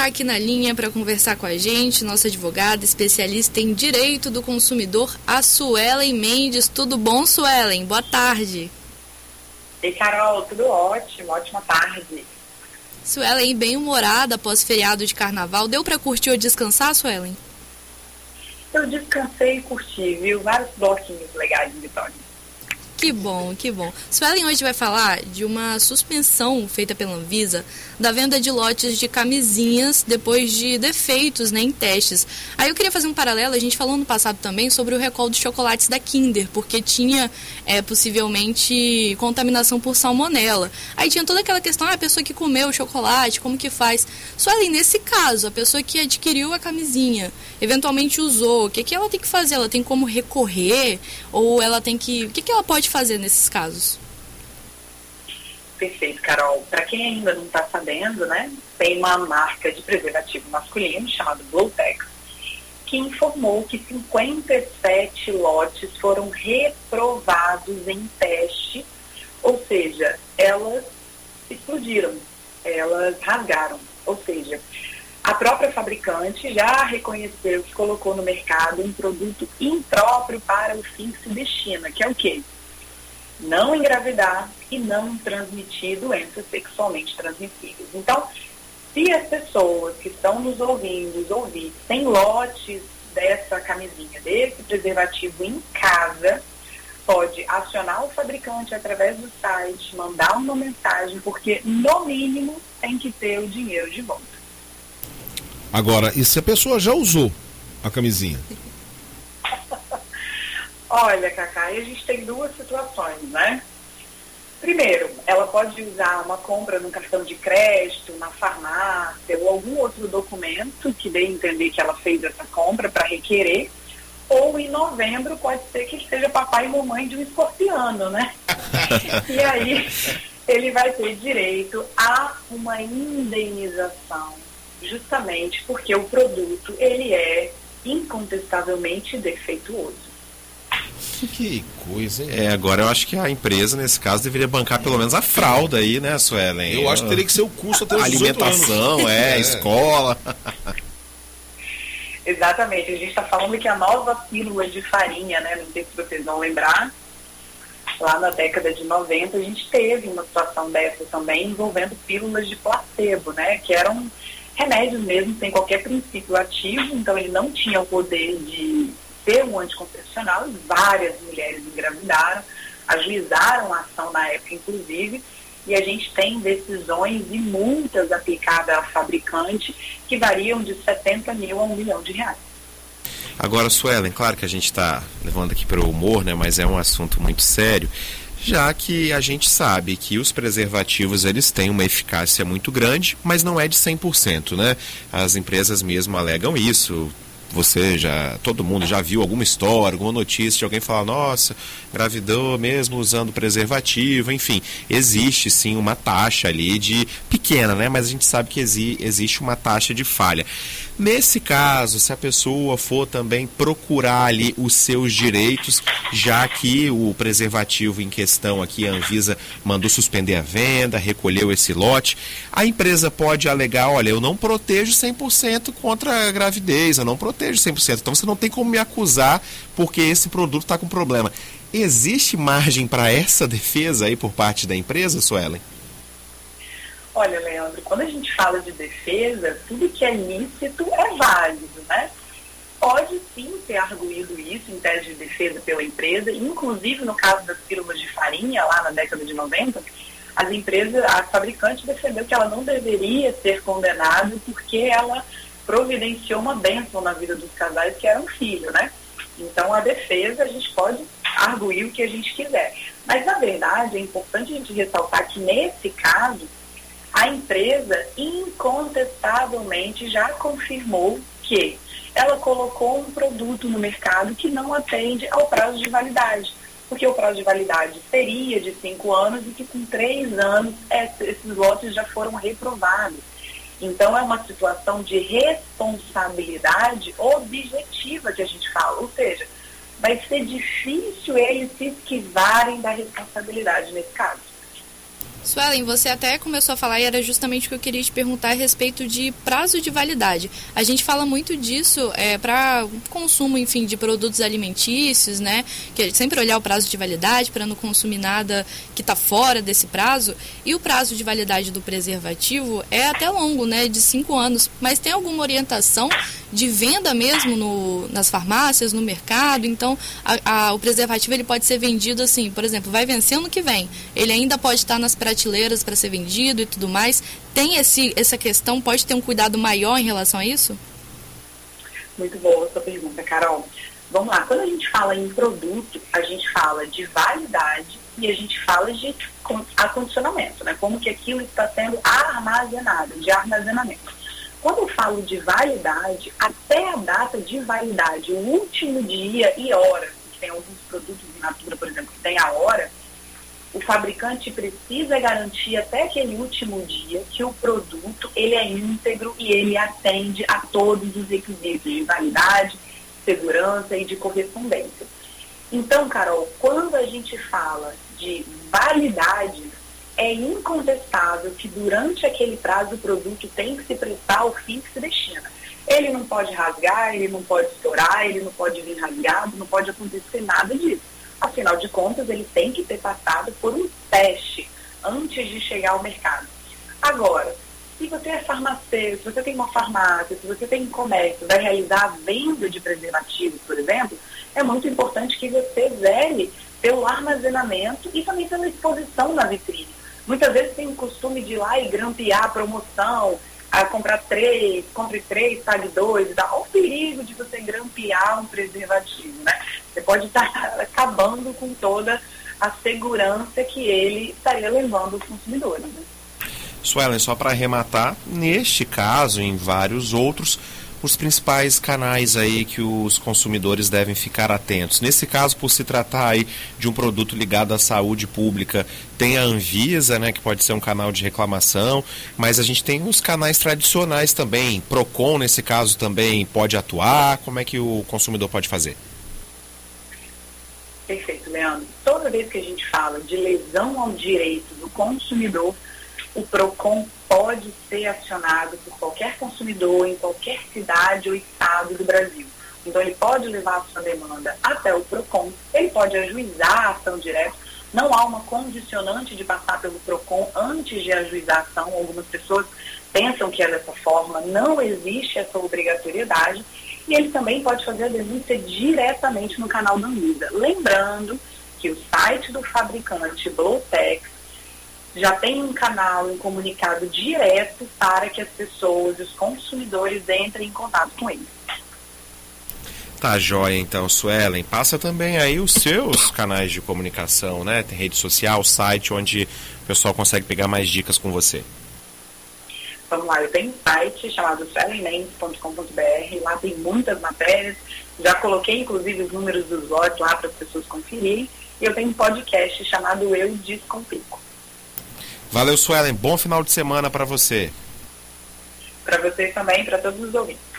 está aqui na linha para conversar com a gente, nossa advogada, especialista em direito do consumidor, a Suelen Mendes. Tudo bom, Suelen? Boa tarde. Ei, Carol, tudo ótimo, ótima tarde. Suelen, bem humorada após feriado de carnaval. Deu para curtir ou descansar, Suelen? Eu descansei e curti, viu? Vários bloquinhos legais de Vitória. Que bom, que bom. Suelen hoje vai falar de uma suspensão feita pela Anvisa da venda de lotes de camisinhas depois de defeitos né, em testes. Aí eu queria fazer um paralelo, a gente falou no passado também sobre o recall dos chocolates da Kinder, porque tinha é, possivelmente contaminação por salmonela. Aí tinha toda aquela questão, ah, a pessoa que comeu o chocolate, como que faz? Suelen, nesse caso, a pessoa que adquiriu a camisinha, eventualmente usou, o que, que ela tem que fazer? Ela tem como recorrer? Ou ela tem que. O que, que ela pode fazer nesses casos? Perfeito, Carol. Para quem ainda não está sabendo, né, tem uma marca de preservativo masculino chamado Blowtex, que informou que 57 lotes foram reprovados em teste, ou seja, elas explodiram, elas rasgaram. Ou seja, a própria fabricante já reconheceu que colocou no mercado um produto impróprio para o fim que se destina, que é o quê? Não engravidar e não transmitir doenças sexualmente transmissíveis. Então, se as pessoas que estão nos ouvindo, ouvintes, têm lotes dessa camisinha, desse preservativo em casa, pode acionar o fabricante através do site, mandar uma mensagem, porque no mínimo tem que ter o dinheiro de volta. Agora, e se a pessoa já usou a camisinha? Olha, Cacá, a gente tem duas situações, né? Primeiro, ela pode usar uma compra no cartão de crédito, na farmácia ou algum outro documento que dê a entender que ela fez essa compra para requerer. Ou em novembro pode ser que seja papai e mamãe de um escorpiano, né? e aí ele vai ter direito a uma indenização, justamente porque o produto ele é incontestavelmente defeituoso. Que coisa, hein? É, agora eu acho que a empresa, nesse caso, deveria bancar pelo menos a fralda aí, né, Suelen? Eu acho que teria que ser o custo até os Alimentação, é, é, escola. Exatamente, a gente está falando que a nova pílula de farinha, né? Não sei se vocês vão lembrar, lá na década de 90 a gente teve uma situação dessa também envolvendo pílulas de placebo, né? Que eram remédios mesmo, sem qualquer princípio ativo, então ele não tinha o poder de um anticoncepcional e várias mulheres engravidaram, ajuizaram a ação na época, inclusive, e a gente tem decisões e multas aplicadas ao fabricante que variam de 70 mil a 1 milhão de reais. Agora, Suelen, claro que a gente está levando aqui para o humor, né, mas é um assunto muito sério, já que a gente sabe que os preservativos eles têm uma eficácia muito grande, mas não é de 100%, né? As empresas mesmo alegam isso, você já, todo mundo já viu alguma história, alguma notícia de alguém falar, nossa, gravidou mesmo usando preservativo, enfim, existe sim uma taxa ali de pequena, né? Mas a gente sabe que exi, existe uma taxa de falha. Nesse caso, se a pessoa for também procurar ali os seus direitos, já que o preservativo em questão aqui, a Anvisa mandou suspender a venda, recolheu esse lote, a empresa pode alegar, olha, eu não protejo 100% contra a gravidez, eu não protejo 100%, então você não tem como me acusar porque esse produto está com problema. Existe margem para essa defesa aí por parte da empresa, Suelen? Olha, Leandro, quando a gente fala de defesa, tudo que é lícito é válido, né? Pode sim ser arguído isso em tese de defesa pela empresa, inclusive no caso das pílulas de farinha, lá na década de 90, as empresas, a fabricante defendeu que ela não deveria ser condenada porque ela providenciou uma bênção na vida dos casais que era um filho, né? Então a defesa a gente pode arguir o que a gente quiser. Mas na verdade é importante a gente ressaltar que nesse caso a empresa incontestavelmente já confirmou que ela colocou um produto no mercado que não atende ao prazo de validade. Porque o prazo de validade seria de cinco anos e que com três anos esses lotes já foram reprovados. Então é uma situação de responsabilidade objetiva que a gente fala, ou seja, vai ser difícil eles se esquivarem da responsabilidade nesse caso. Suelen, você até começou a falar e era justamente o que eu queria te perguntar a respeito de prazo de validade. A gente fala muito disso é, para consumo, enfim, de produtos alimentícios, né? Que é sempre olhar o prazo de validade para não consumir nada que está fora desse prazo. E o prazo de validade do preservativo é até longo, né? De cinco anos. Mas tem alguma orientação de venda mesmo no, nas farmácias, no mercado? Então, a, a, o preservativo ele pode ser vendido assim, por exemplo, vai vencendo no que vem. Ele ainda pode estar nas prateleiras para ser vendido e tudo mais. Tem esse, essa questão, pode ter um cuidado maior em relação a isso? Muito boa essa pergunta, Carol. Vamos lá, quando a gente fala em produto, a gente fala de validade e a gente fala de acondicionamento, né? Como que aquilo está sendo armazenado, de armazenamento. Quando eu falo de validade, até a data de validade, o último dia e hora, que tem alguns produtos in natura, por exemplo, que tem a hora, o fabricante precisa garantir até aquele último dia que o produto ele é íntegro e ele atende a todos os requisitos de validade, segurança e de correspondência. Então, Carol, quando a gente fala de validade, é incontestável que durante aquele prazo o produto tem que se prestar ao fim que se destina. Ele não pode rasgar, ele não pode estourar, ele não pode vir rasgado, não pode acontecer nada disso. Afinal de contas, ele tem que ter passado por um teste antes de chegar ao mercado. Agora, se você é farmacêutico, se você tem uma farmácia, se você tem um comércio, vai realizar a venda de preservativos, por exemplo, é muito importante que você zele pelo armazenamento e também pela exposição na vitrine. Muitas vezes tem o costume de ir lá e grampear a promoção, a comprar três, compre três, pague dois. Olha o perigo de você grampear um preservativo, né? Você pode estar acabando com toda a segurança que ele estaria levando os consumidores. Né? Suelen, só para arrematar, neste caso e em vários outros, os principais canais aí que os consumidores devem ficar atentos. Nesse caso, por se tratar aí de um produto ligado à saúde pública, tem a Anvisa, né, que pode ser um canal de reclamação, mas a gente tem os canais tradicionais também. Procon nesse caso também pode atuar. Como é que o consumidor pode fazer? Perfeito, Leandro. Toda vez que a gente fala de lesão ao direito do consumidor, o PROCON pode ser acionado por qualquer consumidor em qualquer cidade ou estado do Brasil. Então, ele pode levar a sua demanda até o PROCON, ele pode ajuizar a ação direta. Não há uma condicionante de passar pelo PROCON antes de ajuizar a ação. Algumas pessoas pensam que é dessa forma, não existe essa obrigatoriedade. E ele também pode fazer a denúncia diretamente no canal da Anvisa. Lembrando que o site do fabricante Blowtex já tem um canal, um comunicado direto para que as pessoas, os consumidores, entrem em contato com ele. Tá joia, então, Suelen. Passa também aí os seus canais de comunicação, né? Tem rede social, site, onde o pessoal consegue pegar mais dicas com você. Vamos lá, eu tenho um site chamado suelenmendes.com.br, lá tem muitas matérias, já coloquei inclusive os números dos lotes lá para as pessoas conferirem, e eu tenho um podcast chamado Eu Descomplico. Valeu, Suelen. Bom final de semana para você. Para vocês também, para todos os ouvintes.